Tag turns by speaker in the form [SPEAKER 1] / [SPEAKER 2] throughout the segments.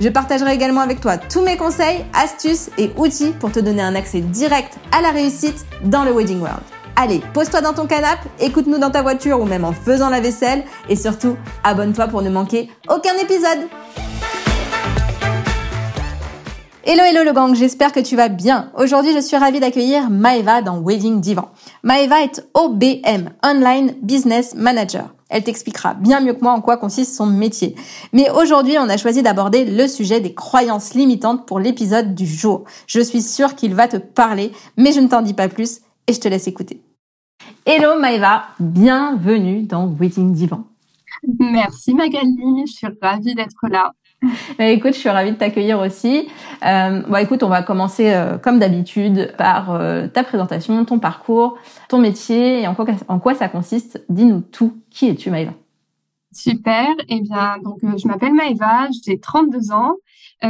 [SPEAKER 1] Je partagerai également avec toi tous mes conseils, astuces et outils pour te donner un accès direct à la réussite dans le Wedding World. Allez, pose-toi dans ton canapé, écoute-nous dans ta voiture ou même en faisant la vaisselle et surtout, abonne-toi pour ne manquer aucun épisode. Hello hello le gang, j'espère que tu vas bien. Aujourd'hui, je suis ravie d'accueillir Maeva dans Wedding Divan. Maeva est OBM, Online Business Manager. Elle t'expliquera bien mieux que moi en quoi consiste son métier. Mais aujourd'hui, on a choisi d'aborder le sujet des croyances limitantes pour l'épisode du jour. Je suis sûre qu'il va te parler, mais je ne t'en dis pas plus et je te laisse écouter. Hello Maëva, bienvenue dans Waiting Divan.
[SPEAKER 2] Merci Magali, je suis ravie d'être là.
[SPEAKER 1] Écoute, je suis ravie de t'accueillir aussi. Euh, bon, écoute, on va commencer euh, comme d'habitude par euh, ta présentation, ton parcours, ton métier et en quoi, en quoi ça consiste. Dis-nous tout. Qui es-tu, Maëva
[SPEAKER 2] Super. Eh bien, donc euh, je m'appelle Maëva, j'ai 32 ans.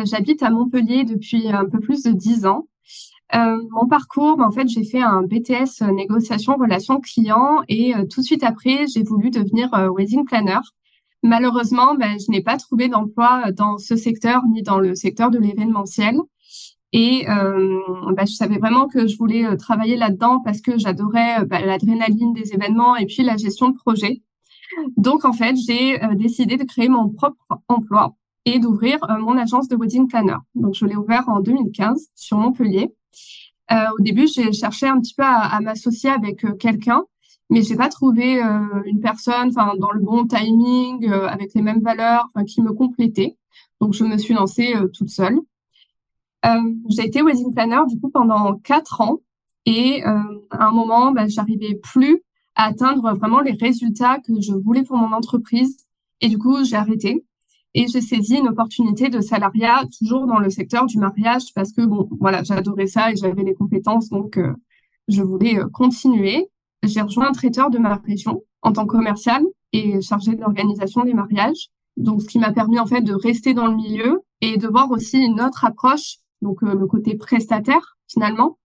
[SPEAKER 2] J'habite à Montpellier depuis un peu plus de 10 ans. mon parcours, bah, en fait, j'ai fait un BTS négociation relation client et tout de suite après, j'ai voulu devenir wedding planner. Malheureusement, ben, je n'ai pas trouvé d'emploi euh, dans ce secteur ni dans le secteur de l'événementiel. Et euh, ben, je savais vraiment que je voulais euh, travailler là-dedans parce que j'adorais ben, l'adrénaline des événements et puis la gestion de projet. Donc en fait, j'ai décidé de créer mon propre emploi et d'ouvrir mon agence de wedding planner. Donc je l'ai ouvert en 2015 sur Montpellier. au début, j'ai cherché un petit peu à, à m'associer avec quelqu'un mais j'ai pas trouvé euh, une personne enfin dans le bon timing euh, avec les mêmes valeurs qui me complétait. Donc je me suis lancée euh, toute seule. J'ai été wedding planner du coup pendant quatre ans. Et à un moment bah, j'arrivais plus à atteindre vraiment les résultats que je voulais pour mon entreprise. Et du coup j'ai arrêté. Et j'ai saisi une opportunité de salariat toujours dans le secteur du mariage parce que bon voilà j'adorais ça et j'avais les compétences. Donc je voulais continuer j'ai rejoint un traiteur de ma région en tant que commercial et chargé de l'organisation des mariages. Donc, ce qui m'a permis en fait de rester dans le milieu et de voir aussi une autre approche, donc euh, le côté prestataire finalement,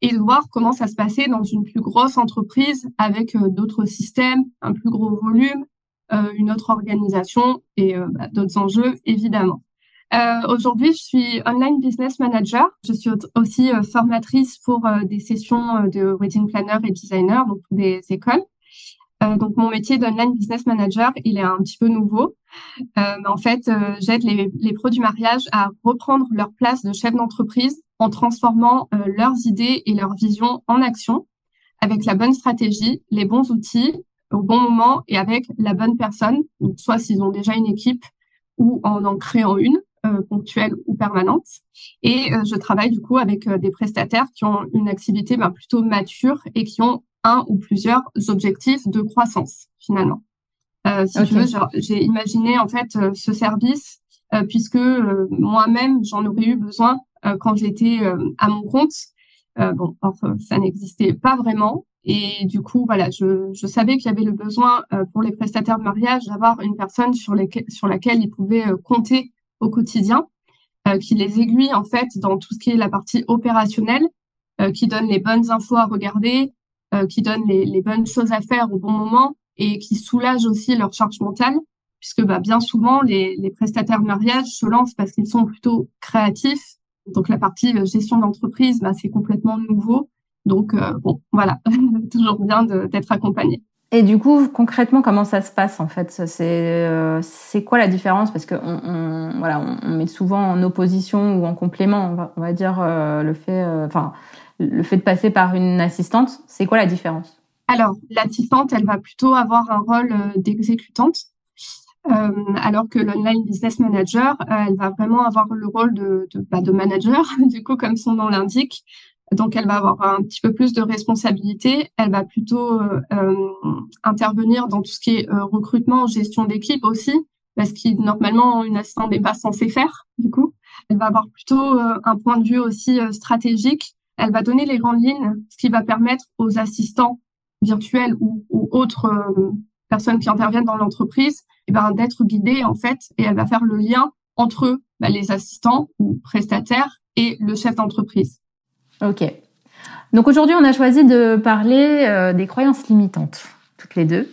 [SPEAKER 2] et de voir comment ça se passait dans une plus grosse entreprise avec euh, d'autres systèmes, un plus gros volume, euh, une autre organisation et bah, d'autres enjeux évidemment. Euh, Aujourd'hui, je suis online business manager. Je suis aussi euh, formatrice pour euh, des sessions euh, de wedding planner et designer, donc pour des écoles. donc mon métier d'online business manager, il est un petit peu nouveau. en fait, j'aide les, les pros du mariage à reprendre leur place de chef d'entreprise en transformant leurs idées et leurs visions en action avec la bonne stratégie, les bons outils au bon moment et avec la bonne personne. Donc, soit s'ils ont déjà une équipe ou en en créant une. Euh, ponctuelle ou permanente. Et euh, je travaille du coup avec euh, des prestataires qui ont une activité ben, plutôt mature et qui ont un ou plusieurs objectifs de croissance finalement. si tu veux, j'ai imaginé en fait ce service puisque moi-même j'en aurais eu besoin quand j'étais à mon compte. bon, enfin, ça n'existait pas vraiment. Et du coup, voilà, je, je savais qu'il y avait le besoin pour les prestataires de mariage d'avoir une personne sur, les, sur laquelle ils pouvaient compter au quotidien, euh, qui les aiguille en fait dans tout ce qui est la partie opérationnelle, euh, qui donne les bonnes infos à regarder, euh, qui donne les, les, bonnes choses à faire au bon moment et qui soulage aussi leur charge mentale, puisque bah, bien souvent les, les prestataires de mariage se lancent parce qu'ils sont plutôt créatifs. Donc la partie gestion d'entreprise, bah, c'est complètement nouveau. Donc bon, voilà, toujours bien d'être accompagné.
[SPEAKER 1] Et du coup, concrètement, comment ça se passe en fait? C'est euh, c'est quoi la différence? Parce que on, voilà, on, met souvent en opposition ou en complément, on va, dire euh, le fait, euh, le fait de passer par une assistante. C'est quoi la différence?
[SPEAKER 2] Alors, l'assistante, elle va plutôt avoir un rôle d'exécutante, alors que l'online business manager, elle va vraiment avoir le rôle de, de, bah, de manager, du coup, comme son nom l'indique, donc, elle va avoir un petit peu plus de responsabilité. Elle va plutôt euh, euh, intervenir dans tout ce qui est euh, recrutement, gestion d'équipe aussi, parce qu'il normalement une assistante n'est pas censée faire du coup. Elle va avoir plutôt un point de vue aussi stratégique. Elle va donner les grandes lignes, ce qui va permettre aux assistants virtuels ou, autres personnes qui interviennent dans l'entreprise eh ben, d'être guidées en fait et elle va faire le lien entre bah, les assistants ou prestataires et le chef d'entreprise.
[SPEAKER 1] Ok. Donc aujourd'hui, on a choisi de parler euh, des croyances limitantes, toutes les deux.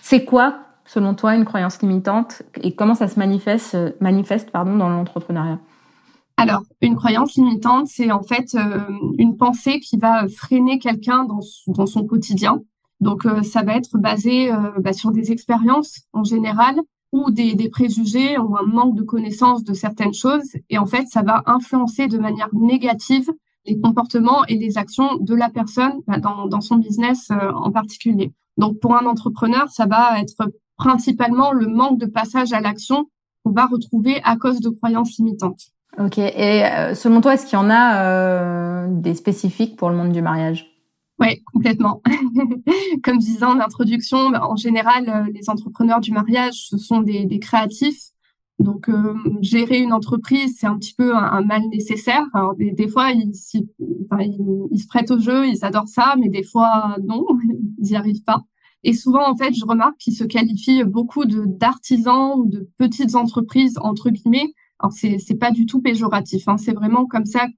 [SPEAKER 1] C'est quoi, selon toi, une croyance limitante et comment ça se manifeste, euh, manifeste pardon, dans l'entrepreneuriat?
[SPEAKER 2] Alors, une croyance limitante, c'est en fait euh, une pensée qui va freiner quelqu'un dans, son quotidien. Donc, ça va être basé bah, sur des expériences en général ou des, des, préjugés ou un manque de connaissance de certaines choses. Et en fait, ça va influencer de manière négative les comportements et les actions de la personne bah, dans, dans, son business euh, en particulier. Donc pour un entrepreneur, ça va être principalement le manque de passage à l'action qu'on va retrouver à cause de croyances limitantes.
[SPEAKER 1] Ok. Et euh, selon toi, est-ce qu'il y en a euh, des spécifiques pour le monde du mariage?
[SPEAKER 2] Oui, complètement. Comme je disais en introduction, bah, en général, les entrepreneurs du mariage, ce sont des, des créatifs donc, euh, gérer une entreprise, c'est un petit peu un, mal nécessaire. Alors, des, fois, ils, se prêtent au jeu, ils adorent ça, mais des fois, non, ils n'y arrivent pas. Et souvent, en fait, je remarque qu'ils se qualifient beaucoup d'artisans ou de petites entreprises entre guillemets. Alors, c'est c'est pas du tout péjoratif. Hein, c'est vraiment comme ça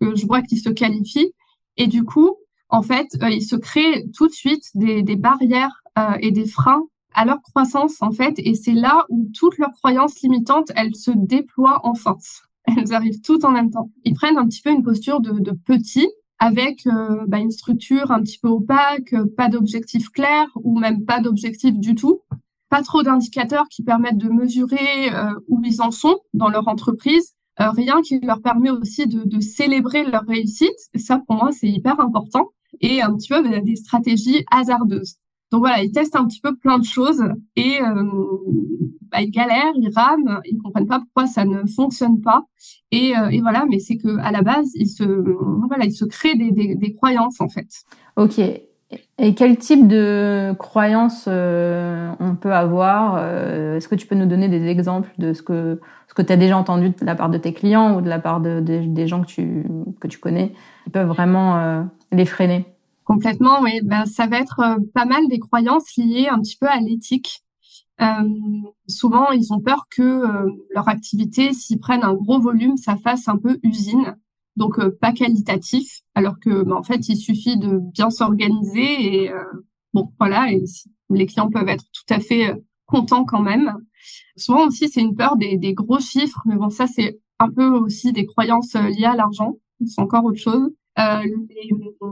[SPEAKER 2] que je vois qu'ils se qualifient. Et du coup, en fait, euh, ils se créent tout de suite des, des barrières euh, et des freins à leur croissance en fait et c'est là où toutes leurs croyances limitantes elles se déploient en force. Elles arrivent toutes en même temps. Ils prennent un petit peu une posture de, de petit avec euh, bah, une structure un petit peu opaque pas d'objectif clair ou même pas d'objectif du tout. Pas trop d'indicateurs qui permettent de mesurer euh, où ils en sont dans leur entreprise. Euh, rien qui leur permet aussi de, de célébrer leur réussite. Ça pour moi c'est hyper important. Et un petit peu bah, des stratégies hasardeuses donc voilà, ils testent un petit peu plein de choses et euh, bah, ils galèrent, ils rament, ils comprennent pas pourquoi ça ne fonctionne pas. Et, euh, et voilà, mais c'est que à la base, ils se voilà, ils se créent des, des, des croyances en fait.
[SPEAKER 1] Ok. Et quel type de croyances euh, on peut avoir euh, Est-ce que tu peux nous donner des exemples de ce que ce que tu as déjà entendu de la part de tes clients ou de la part de, de des gens que tu que tu connais qui peuvent vraiment euh, les freiner?
[SPEAKER 2] Complètement, oui. Ben, ça va être euh, pas mal des croyances liées un petit peu à l'éthique. Euh, souvent, ils ont peur que euh, leur activité, s'ils prennent un gros volume, ça fasse un peu usine, donc pas qualitatif, alors que ben, en fait, il suffit de bien s'organiser et bon, voilà, et les clients peuvent être tout à fait contents quand même. Souvent aussi, c'est une peur des, des gros chiffres, mais bon, ça c'est un peu aussi des croyances liées à l'argent, c'est encore autre chose. Euh,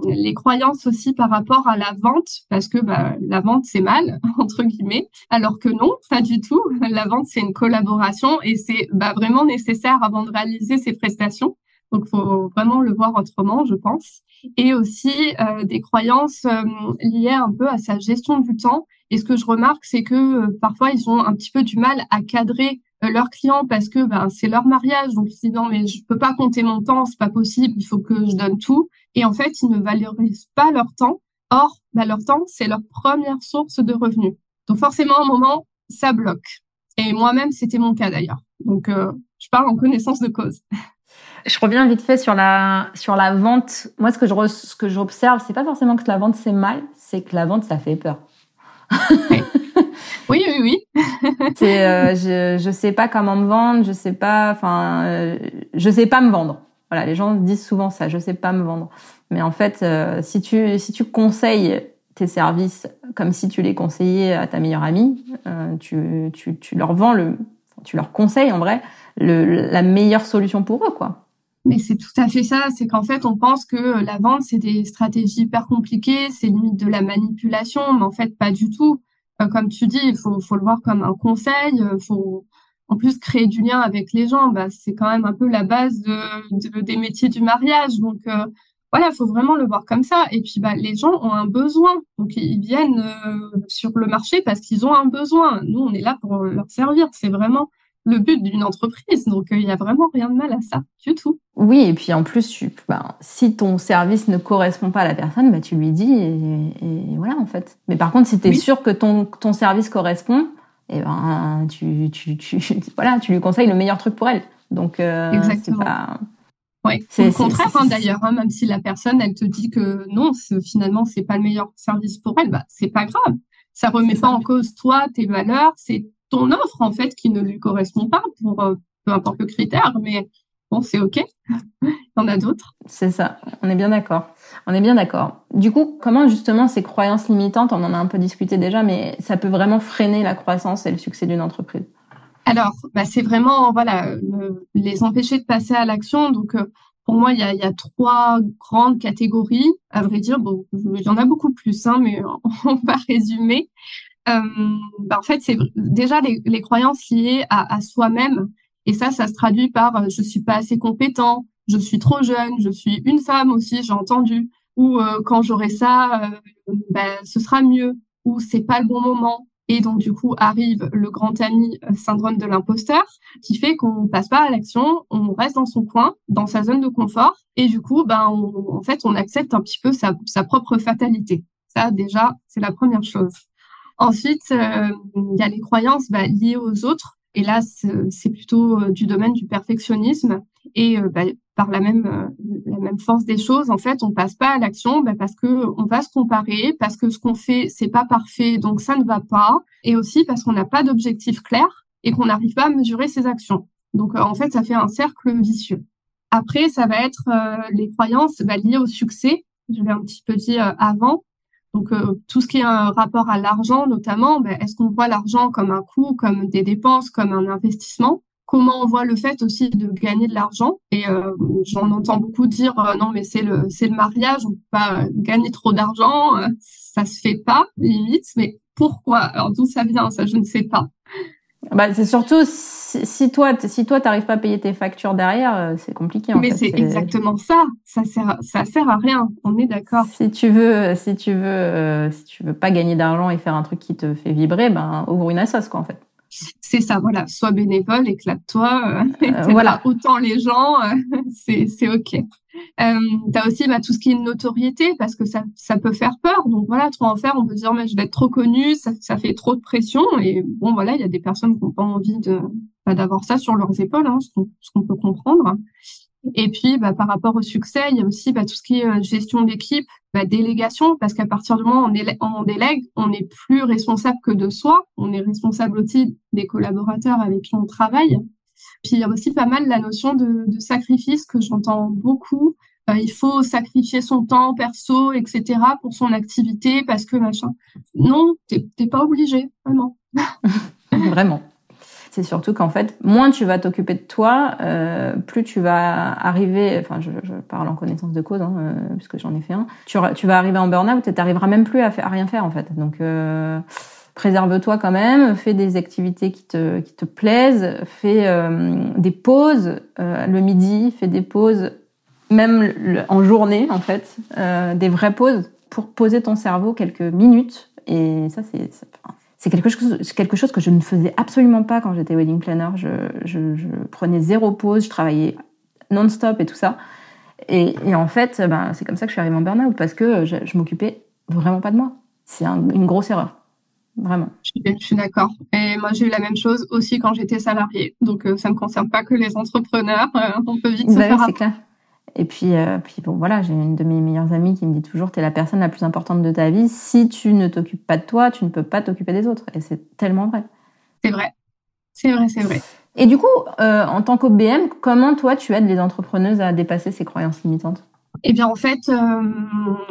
[SPEAKER 2] les, les, croyances aussi par rapport à la vente, parce que bah, la vente c'est mal entre guillemets, alors que non, pas du tout. La vente c'est une collaboration et c'est bah, vraiment nécessaire avant de réaliser ces prestations. Donc, faut vraiment le voir autrement, je pense. Et aussi euh, des croyances euh, liées un peu à sa gestion du temps. Et ce que je remarque, c'est que euh, parfois ils ont un petit peu du mal à cadrer leurs clients parce que ben, c'est leur mariage. Donc, ils se disent non, mais je peux pas compter mon temps, c'est pas possible, il faut que je donne tout. Et en fait, ils ne valorisent pas leur temps. Or, ben, leur temps, c'est leur première source de revenus. Donc, forcément, à un moment, ça bloque. Et moi-même, c'était mon cas d'ailleurs. Donc, euh, je parle en connaissance de cause.
[SPEAKER 1] Je reviens vite fait sur la sur la vente. Moi, ce que je ce que j'observe, c'est pas forcément que la vente c'est mal, c'est que la vente ça fait peur.
[SPEAKER 2] Oui, oui, oui.
[SPEAKER 1] c'est, euh, je, je sais pas comment me vendre, je sais pas, enfin, euh, je sais pas me vendre. Voilà, les gens disent souvent ça, je sais pas me vendre. Mais en fait, euh, si tu si tu conseilles tes services comme si tu les conseillais à ta meilleure amie, tu, tu, tu leur vends le, tu leur conseilles en vrai le, la meilleure solution pour eux, quoi.
[SPEAKER 2] Mais c'est tout à fait ça, c'est qu'en fait on pense que la vente c'est des stratégies hyper compliquées, c'est limite de la manipulation, mais en fait pas du tout. Euh, comme tu dis, il faut, faut le voir comme un conseil. Il euh, faut en plus créer du lien avec les gens. Bah, c'est quand même un peu la base de, des métiers du mariage. Donc euh, voilà, il faut vraiment le voir comme ça. Et puis bah, les gens ont un besoin, donc ils viennent sur le marché parce qu'ils ont un besoin. Nous, on est là pour leur servir. C'est vraiment le but d'une entreprise. Donc, il y a vraiment rien de mal à ça, du tout.
[SPEAKER 1] Oui, et puis en plus, tu, ben, si ton service ne correspond pas à la personne, bah, tu lui dis et, et, voilà en fait. Mais par contre, si tu es sûr que ton, ton service correspond, et eh ben, tu, tu, tu, voilà, tu lui conseilles le meilleur truc pour elle. Donc, euh,
[SPEAKER 2] Exactement.
[SPEAKER 1] Pas...
[SPEAKER 2] Oui, c'est le contraire hein, d'ailleurs, hein, même si la personne elle te dit que non, finalement c'est pas le meilleur service pour elle, bah c'est pas grave. Ça remet pas en cause toi, tes valeurs, c'est ton offre en fait qui ne lui correspond pas pour euh, peu importe le critère, mais bon c'est ok. Il y en a d'autres.
[SPEAKER 1] C'est ça, on est bien d'accord. On est bien d'accord. Du coup, comment justement ces croyances limitantes, on en a un peu discuté déjà, mais ça peut vraiment freiner la croissance et le succès d'une entreprise?
[SPEAKER 2] Alors, bah, c'est vraiment voilà les empêcher de passer à l'action. Donc, euh, pour moi, il y a, y a, trois grandes catégories. À vrai dire, bon, il y en a beaucoup plus, hein, mais on va résumer. Euh, bah, en fait, c'est déjà les, croyances liées à, soi-même. Et ça, ça se traduit par euh, je suis pas assez compétent, je suis trop jeune, je suis une femme aussi, j'ai entendu. Ou euh, quand j'aurai ça, ben, ce sera mieux. Ou c'est pas le bon moment et donc, du coup, arrive le grand ami euh, syndrome de l'imposteur qui fait qu'on passe pas à l'action, on reste dans son coin, dans sa zone de confort. Et du coup, ben, en fait, on accepte un petit peu sa, sa propre fatalité. Ça, déjà, c'est la première chose. Ensuite, euh, il y a les croyances bah, liées aux autres. Et là, c'est plutôt euh, du domaine du perfectionnisme. Et bah, par la même euh, la même force des choses, en fait, on passe pas à l'action bah, parce que on va se comparer, parce que ce qu'on fait c'est pas parfait, donc ça ne va pas, et aussi parce qu'on n'a pas d'objectif clair et qu'on n'arrive pas à mesurer ses actions. Donc euh, en fait, ça fait un cercle vicieux. Après, ça va être euh, les croyances bah, liées au succès. Je l'ai un petit peu dit avant. Donc tout ce qui est un rapport à l'argent, notamment, bah, est-ce qu'on voit l'argent comme un coût, comme des dépenses, comme un investissement? Comment on voit le fait aussi de gagner de l'argent? Et euh, j'en entends beaucoup dire euh, non mais c'est le c'est le mariage, on peut pas gagner trop d'argent, euh, ça se fait pas limite. Mais pourquoi? Alors d'où ça vient Ça je ne sais pas.
[SPEAKER 1] Bah, c'est surtout si, si, toi si toi t'arrives pas à payer tes factures derrière, c'est compliqué. En
[SPEAKER 2] mais c'est exactement ça. Ça sert ça sert à rien. On est d'accord.
[SPEAKER 1] Si tu veux si tu veux si tu veux pas gagner d'argent et faire un truc qui te fait vibrer, ben ouvre une assoce quoi en fait
[SPEAKER 2] c'est ça, voilà, sois bénévole, éclate-toi, euh, euh voilà, autant les gens, euh, c'est ok. Euh, as aussi bah, tout ce qui est notoriété parce que ça ça peut faire peur. Donc voilà, trop en faire, on peut dire mais je vais être trop connu, ça, ça fait trop de pression et bon voilà, il y a des personnes qui n'ont pas envie de bah, d'avoir ça sur leurs épaules, hein, ce qu'on peut comprendre. Et puis, bah, par rapport au succès, il y a aussi bah, tout ce qui est gestion d'équipe, bah, délégation, parce qu'à partir du moment où on, on délègue, on n'est plus responsable que de soi, on est responsable aussi des collaborateurs avec qui on travaille. Puis il y a aussi pas mal la notion de, sacrifice que j'entends beaucoup. Euh, il faut sacrifier son temps perso, etc. pour son activité parce que machin. Non, t'es pas obligé, vraiment.
[SPEAKER 1] vraiment c'est surtout qu'en fait, moins tu vas t'occuper de toi, euh, plus tu vas arriver, enfin je, parle en connaissance de cause, hein, euh, puisque j'en ai fait un, tu, vas arriver en burn-out et t'arriveras même plus à, à rien faire en fait. Donc préserve-toi quand même, fais des activités qui te, qui te plaisent, fais euh, des pauses euh, le midi, fais des pauses même en journée en fait, euh, des vraies pauses pour poser ton cerveau quelques minutes. Et ça, c'est quelque chose, quelque chose que je ne faisais absolument pas quand j'étais wedding planner. Je, je, prenais zéro pause, je travaillais non-stop et tout ça. Et, et en fait, ben, c'est comme ça que je suis arrivée en burn-out parce que je, je m'occupais vraiment pas de moi. C'est un, une grosse erreur. Vraiment.
[SPEAKER 2] Je suis, d'accord. Et moi, j'ai eu la même chose aussi quand j'étais salariée. Donc, euh, ça ne concerne pas que les entrepreneurs. Euh, on peut vite se
[SPEAKER 1] bah, faire. C'est clair. Et puis, euh, puis bon, voilà, j'ai une de mes meilleures amies qui me dit toujours, tu es la personne la plus importante de ta vie. Si tu ne t'occupes pas de toi, tu ne peux pas t'occuper des autres. Et c'est tellement vrai.
[SPEAKER 2] C'est vrai. C'est vrai, c'est vrai.
[SPEAKER 1] Et du coup, en tant qu'OBM, comment toi, tu aides les entrepreneuses à dépasser ces croyances limitantes?
[SPEAKER 2] Eh bien, en fait, euh,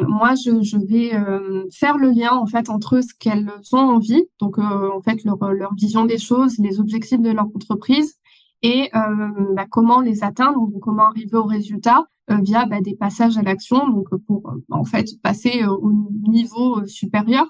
[SPEAKER 2] moi, je, vais euh, faire le lien en fait entre ce qu'elles ont envie, donc euh, en fait leur, leur vision des choses, les objectifs de leur entreprise, et bah, comment les atteindre, comment arriver au résultat. euh, via bah, des passages à l'action, donc euh, pour euh, en fait passer au niveau supérieur.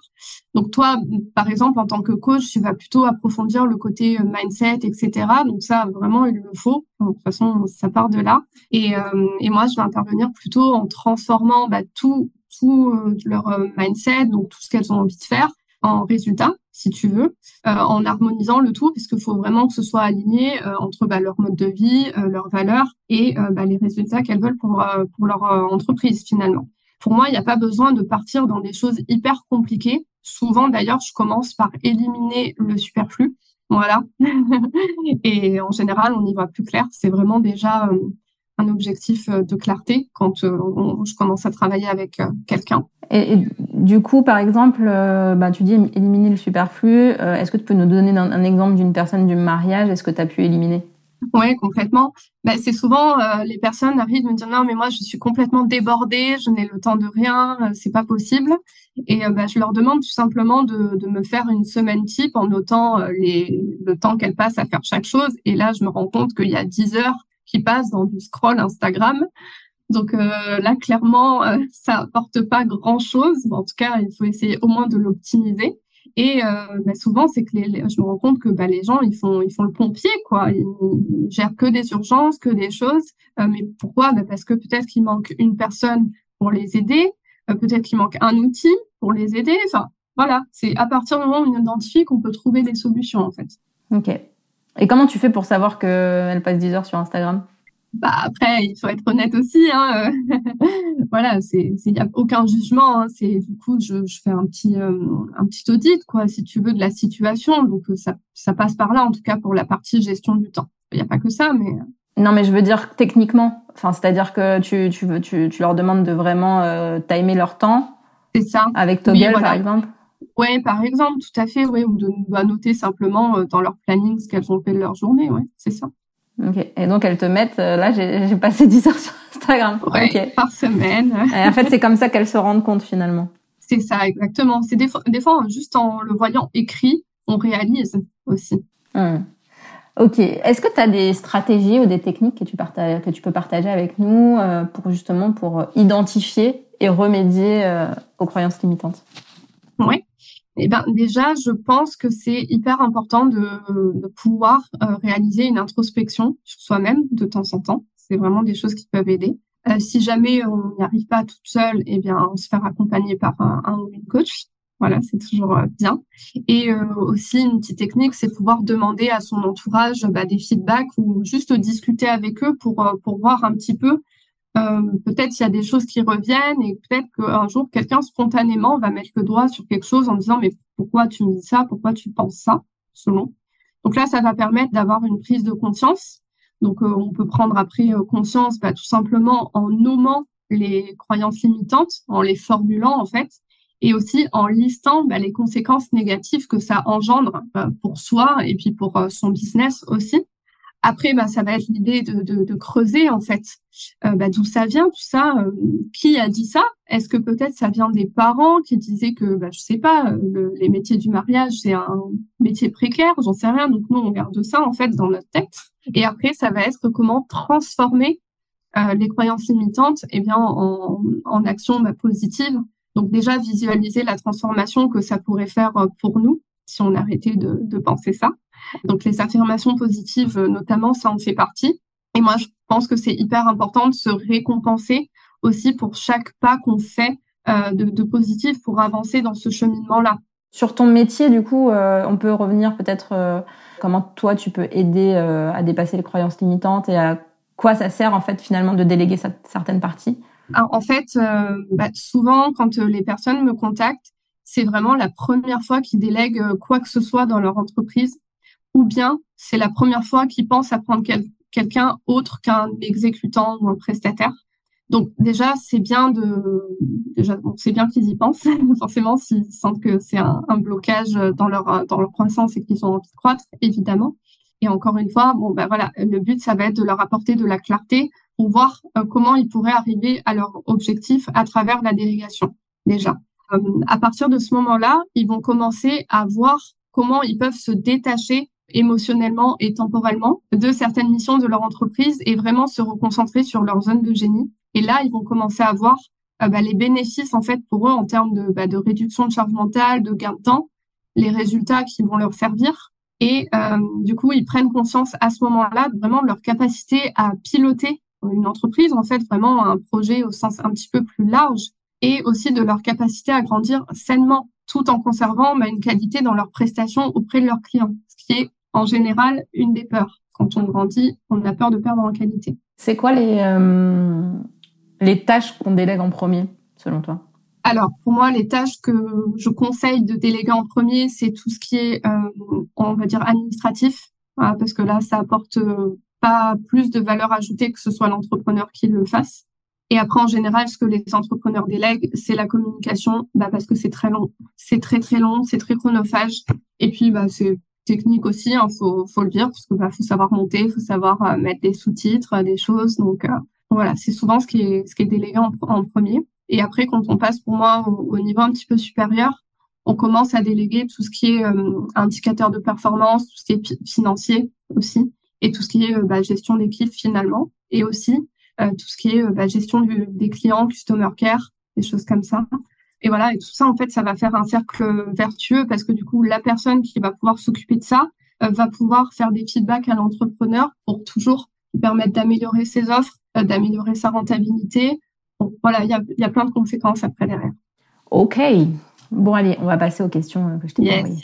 [SPEAKER 2] Donc toi, par exemple, en tant que coach, tu vas plutôt approfondir le côté mindset, etc. Donc ça, vraiment, il le faut. De toute façon, ça part de là. Et, et moi, je vais intervenir plutôt en transformant bah, tout tout leur mindset, donc tout ce qu'elles ont envie de faire, en résultat, si tu veux, euh, en harmonisant le tout, puisqu'il faut vraiment que ce soit aligné euh, entre bah, leur mode de vie, euh, leurs valeurs et bah, les résultats qu'elles veulent pour, pour leur entreprise finalement. Pour moi, il n'y a pas besoin de partir dans des choses hyper compliquées. Souvent, d'ailleurs, je commence par éliminer le superflu. Voilà. et en général, on y voit plus clair. C'est vraiment déjà un objectif de clarté quand je commence à travailler avec quelqu'un.
[SPEAKER 1] Et, du coup, par exemple, bah, tu dis éliminer le superflu. Est-ce que tu peux nous donner un exemple d'une personne du mariage Est-ce que tu as pu éliminer?
[SPEAKER 2] Oui, complètement. Ben, c'est souvent euh, les personnes arrivent me dire non mais moi je suis complètement débordée, je n'ai le temps de rien, euh, c'est pas possible. Et euh, ben, je leur demande tout simplement de, de, me faire une semaine type en notant les, le temps qu'elles passent à faire chaque chose. Et là je me rends compte qu'il y a 10 heures qui passent dans du scroll Instagram. Donc là clairement ça apporte pas grand chose. En tout cas il faut essayer au moins de l'optimiser. Et euh, bah, souvent, c'est que les, je me rends compte que bah, les gens, ils font, ils font le pompier, quoi. Ils, gèrent que des urgences, que des choses. Euh, mais pourquoi? Bah, Parce que peut-être qu'il manque une personne pour les aider, euh, peut-être qu'il manque un outil pour les aider. Enfin, voilà, c'est à partir du moment où on identifie qu'on peut trouver des solutions, en fait.
[SPEAKER 1] Ok. Et comment tu fais pour savoir qu'elle passe 10 heures sur Instagram?
[SPEAKER 2] Bah après, il faut être honnête aussi. Hein. voilà, c'est il y a aucun jugement. Hein. C'est du coup, je, je fais un petit euh, un petit audit quoi, si tu veux, de la situation. Donc euh, ça ça passe par là, en tout cas pour la partie gestion du temps. Il n'y a pas que ça, mais euh.
[SPEAKER 1] non, mais je veux dire techniquement. Enfin, c'est-à-dire que tu tu veux tu, tu leur demandes de vraiment euh, timer leur temps.
[SPEAKER 2] C'est ça.
[SPEAKER 1] Avec Toggle par exemple?
[SPEAKER 2] Ouais, par exemple, tout à fait, oui, ou de, de noter simplement dans leur planning ce qu'elles ont fait de leur journée, ouais, c'est ça.
[SPEAKER 1] Ok. Et donc elles te mettent, euh, là j'ai passé 10 heures sur Instagram.
[SPEAKER 2] Ouais, par semaine.
[SPEAKER 1] Et en fait c'est comme ça qu'elles se rendent compte finalement.
[SPEAKER 2] C'est ça, exactement. C'est des, fois, des fois, juste en le voyant écrit, on réalise aussi.
[SPEAKER 1] Hum. Ok. Est-ce que tu as des stratégies ou des techniques que tu, partages, que tu peux partager avec nous euh, pour justement pour identifier et remédier euh, aux croyances limitantes?
[SPEAKER 2] Oui. Eh ben déjà, je pense que c'est hyper important de, de pouvoir euh, réaliser une introspection sur soi-même de temps en temps. C'est vraiment des choses qui peuvent aider. Euh, si jamais on n'y arrive pas toute seule, eh bien, on se faire accompagner par un, ou une coach. Voilà, c'est toujours euh, bien. Et aussi une petite technique, c'est pouvoir demander à son entourage bah, des feedbacks ou juste discuter avec eux pour pour voir un petit peu euh, peut-être il y a des choses qui reviennent et peut-être qu'un jour quelqu'un spontanément va mettre le doigt sur quelque chose en disant mais pourquoi tu me dis ça, pourquoi tu penses ça, selon? Donc là, ça va permettre d'avoir une prise de conscience. Donc euh, on peut prendre après euh, conscience bah, tout simplement en nommant les croyances limitantes, en les formulant en fait, et aussi en listant bah, les conséquences négatives que ça engendre pour soi et puis pour son business aussi. Après, bah, ça va être l'idée de, de, de, creuser en fait euh, bah, d'où ça vient, tout ça. Euh, qui a dit ça? Est-ce que peut-être ça vient des parents qui disaient que, bah, je sais pas, le, les métiers du mariage c'est un métier précaire, j'en sais rien. Donc nous, on garde ça en fait dans notre tête. Et après, ça va être comment transformer euh, les croyances limitantes, eh bien, en, en action bah, positive. Donc déjà visualiser la transformation que ça pourrait faire euh, pour nous si on arrêtait de, de penser ça. Donc les affirmations positives, euh, notamment, ça en fait partie. Et moi, je pense que c'est hyper important de se récompenser aussi pour chaque pas qu'on fait euh, de, de, positif pour avancer dans ce cheminement-là.
[SPEAKER 1] Sur ton métier, du coup, euh, on peut revenir peut-être comment toi tu peux aider à dépasser les croyances limitantes et à quoi ça sert en fait finalement de déléguer certaines parties?
[SPEAKER 2] en fait, bah, souvent quand les personnes me contactent, c'est vraiment la première fois qu'ils délèguent quoi que ce soit dans leur entreprise ou bien c'est la première fois qu'ils pensent à prendre quelqu'un autre qu'un exécutant ou un prestataire. Donc déjà, c'est bien de déjà c'est bien qu'ils y pensent. Forcément, s'ils sentent que c'est un, blocage dans leur dans leur croissance et qu'ils ont envie de croître, évidemment. Et encore une fois, bon ben voilà, le but ça va être de leur apporter de la clarté pour voir euh, comment ils pourraient arriver à leur objectif à travers la délégation. Déjà, euh, à partir de ce moment-là, ils vont commencer à voir comment ils peuvent se détacher émotionnellement et temporellement de certaines missions de leur entreprise et vraiment se reconcentrer sur leur zone de génie. Et là, ils vont commencer à voir euh, bah, les bénéfices en fait pour eux en termes de, bah, de réduction de charge mentale, de gain de temps, les résultats qui vont leur servir. Et euh, du coup, ils prennent conscience à ce moment-là vraiment de leur capacité à piloter une entreprise, en fait, vraiment un projet au sens un petit peu plus large, et aussi de leur capacité à grandir sainement, tout en conservant bah, une qualité dans leurs prestations auprès de leurs clients, ce qui est en général une des peurs. Quand on grandit, on a peur de perdre en qualité.
[SPEAKER 1] C'est quoi les, euh, les tâches qu'on délègue en premier, selon toi?
[SPEAKER 2] Alors, pour moi, les tâches que je conseille de déléguer en premier, c'est tout ce qui est, euh, on va dire, administratif, hein, parce que là, ça apporte euh, pas plus de valeur ajoutée que ce soit l'entrepreneur qui le fasse. Et après, en général, ce que les entrepreneurs délèguent, c'est la communication, bah, parce que c'est très long. C'est très, très long, c'est très chronophage. Et puis, bah, c'est technique aussi, hein, faut, faut le dire, parce que bah, faut savoir monter, faut savoir euh, mettre des sous-titres, des choses. Donc, voilà, c'est souvent ce qui est, ce qui est délégué en, premier. Et après, quand on passe pour moi au, niveau un petit peu supérieur, on commence à déléguer tout ce qui est euh, indicateur de performance, tout ce qui est financier aussi, et tout ce qui est euh, bah, gestion d'équipe finalement, et aussi euh, tout ce qui est bah, gestion des clients, customer care, des choses comme ça. Et voilà, et tout ça, en fait, ça va faire un cercle vertueux parce que du coup, la personne qui va pouvoir s'occuper de ça va pouvoir faire des feedbacks à l'entrepreneur pour toujours lui permettre d'améliorer ses offres, d'améliorer sa rentabilité. voilà, il y a, y a, plein de conséquences après derrière.
[SPEAKER 1] Ok. Bon, allez, on va passer aux questions euh, que je t'ai envoyées.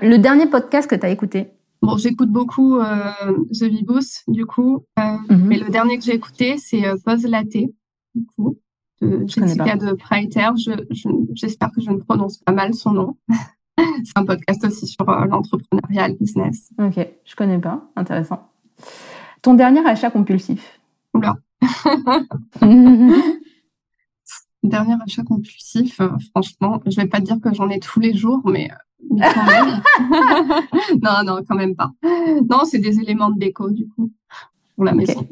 [SPEAKER 1] Le dernier podcast que tu as écouté?
[SPEAKER 2] Bon, j'écoute beaucoup euh, The Vibus, du coup. Euh, mhm. Mais le dernier que j'ai écouté, c'est euh, Buzz Latte, du coup, de Jessica de Prater. J'espère que je ne prononce pas mal son nom. c'est un podcast aussi sur l'entrepreneuriat, le business.
[SPEAKER 1] Ok, je connais pas. Intéressant. Ton dernier achat compulsif?
[SPEAKER 2] Oula. dernier achat compulsif, euh, franchement, je vais pas dire que j'en ai tous les jours, mais, euh, quand même. non, non, quand même pas. Non, c'est des éléments de déco, du coup, pour la maison.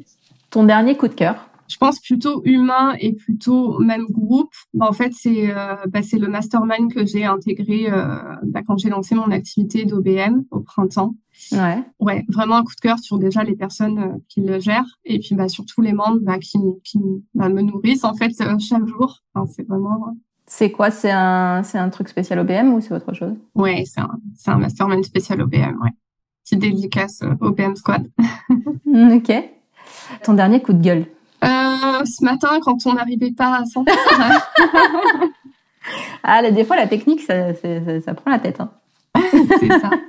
[SPEAKER 1] Ton dernier coup de cœur?
[SPEAKER 2] Je pense plutôt humain et plutôt même groupe. Bah, en fait, c'est euh, bah, le mastermind que j'ai intégré euh, bah, quand j'ai lancé mon activité d'OBM au printemps.
[SPEAKER 1] Ouais.
[SPEAKER 2] Ouais, vraiment un coup de cœur sur déjà les personnes euh, qui le gèrent et puis bah, surtout les membres bah, qui, qui bah, me nourrissent en fait chaque jour. Enfin, c'est vraiment.
[SPEAKER 1] C'est quoi? C'est un un truc spécial OBM ou c'est autre chose?
[SPEAKER 2] Ouais, c'est un un mastermind spécial OBM. Ouais. Petite dédicace OBM Squad.
[SPEAKER 1] ok. Ton dernier coup de gueule
[SPEAKER 2] euh, ce matin, quand on n'arrivait pas à s'entendre.
[SPEAKER 1] ah, des fois, la technique, ça, ça, prend la tête. Hein.
[SPEAKER 2] c'est ça.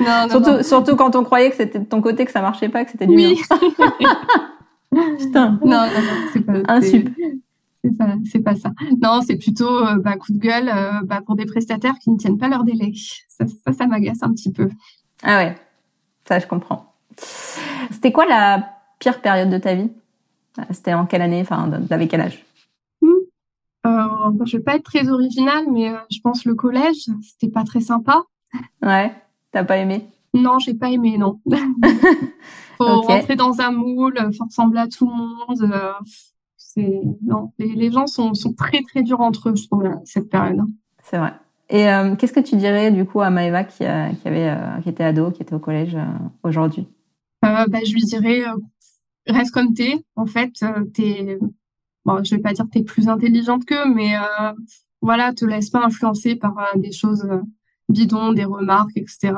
[SPEAKER 1] Non, non, surtout, surtout quand on croyait que c'était de ton côté que ça marchait pas, que c'était du
[SPEAKER 2] oui.
[SPEAKER 1] Putain.
[SPEAKER 2] Non, non, non, c'est pas.
[SPEAKER 1] Un sup.
[SPEAKER 2] C'est ça, c'est pas ça. Non, c'est plutôt euh, bah, coup de gueule euh, bah, pour des prestataires qui ne tiennent pas leur délai. Ça, ça, ça m'agace un petit peu.
[SPEAKER 1] Ah ouais, ça je comprends. C'était quoi la pire période de ta vie? C'était en quelle année Enfin, t'avais quel âge?
[SPEAKER 2] Hmm. euh, Je vais pas être très originale, mais euh, je pense le collège, c'était pas très sympa.
[SPEAKER 1] Ouais, t'as pas aimé?
[SPEAKER 2] Non, j'ai pas aimé, non. faut rentrer dans un moule, faut ressembler à tout le monde. Euh, c'est non, les, gens sont, sont, très très durs entre eux, je trouve, cette période.
[SPEAKER 1] C'est vrai. Et euh, qu'est-ce que tu dirais du coup à Maëva qui, qui avait qui était ado, qui était au collège aujourd'hui?
[SPEAKER 2] Bah, je lui dirais reste comme t'es. En fait, euh, t'es, bon, je vais pas dire t'es plus intelligente qu'eux, mais euh, voilà, te laisse pas influencer par euh, des choses bidons, des remarques, etc.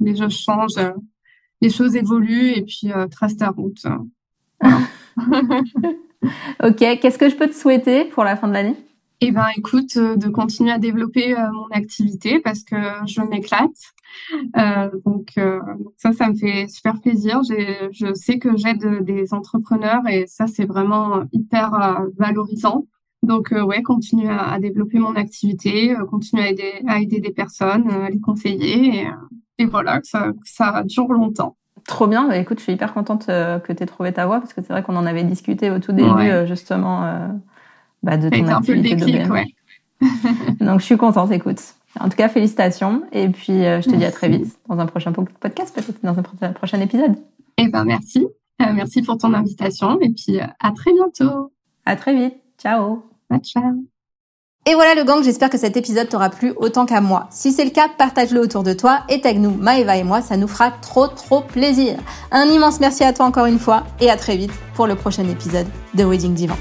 [SPEAKER 2] Les choses changent, les choses évoluent et puis trace ta route.
[SPEAKER 1] ok, qu'est-ce que je peux te souhaiter pour la fin de l'année?
[SPEAKER 2] Eh ben, écoute, de continuer à développer mon activité parce que je m'éclate. Euh, donc euh, ça, ça me fait super plaisir. Je sais que j'aide des entrepreneurs et ça, c'est vraiment hyper euh, valorisant. Donc ouais, continuer à, développer mon activité, continuer à aider, à aider des personnes, à les conseiller et, voilà, que ça, ça dure longtemps.
[SPEAKER 1] Trop bien. Bah, écoute, je suis hyper contente que tu aies trouvé ta voie parce que c'est vrai qu'on en avait discuté au tout début justement bah, de ton activité
[SPEAKER 2] un peu
[SPEAKER 1] le Donc je suis contente. Écoute. En tout cas, félicitations. Et puis, euh, je te dis à très vite dans un prochain podcast, peut-être dans un prochain épisode.
[SPEAKER 2] Eh ben, merci. Euh, merci pour ton invitation. Et puis, euh, à très bientôt.
[SPEAKER 1] À très vite. Ciao.
[SPEAKER 2] ciao.
[SPEAKER 1] Et voilà le gang, j'espère que cet épisode t'aura plu autant qu'à moi. Si c'est le cas, partage-le autour de toi et tag nous, Maëva et moi, ça nous fera trop trop plaisir. Un immense merci à toi encore une fois et à très vite pour le prochain épisode de Wedding Divan.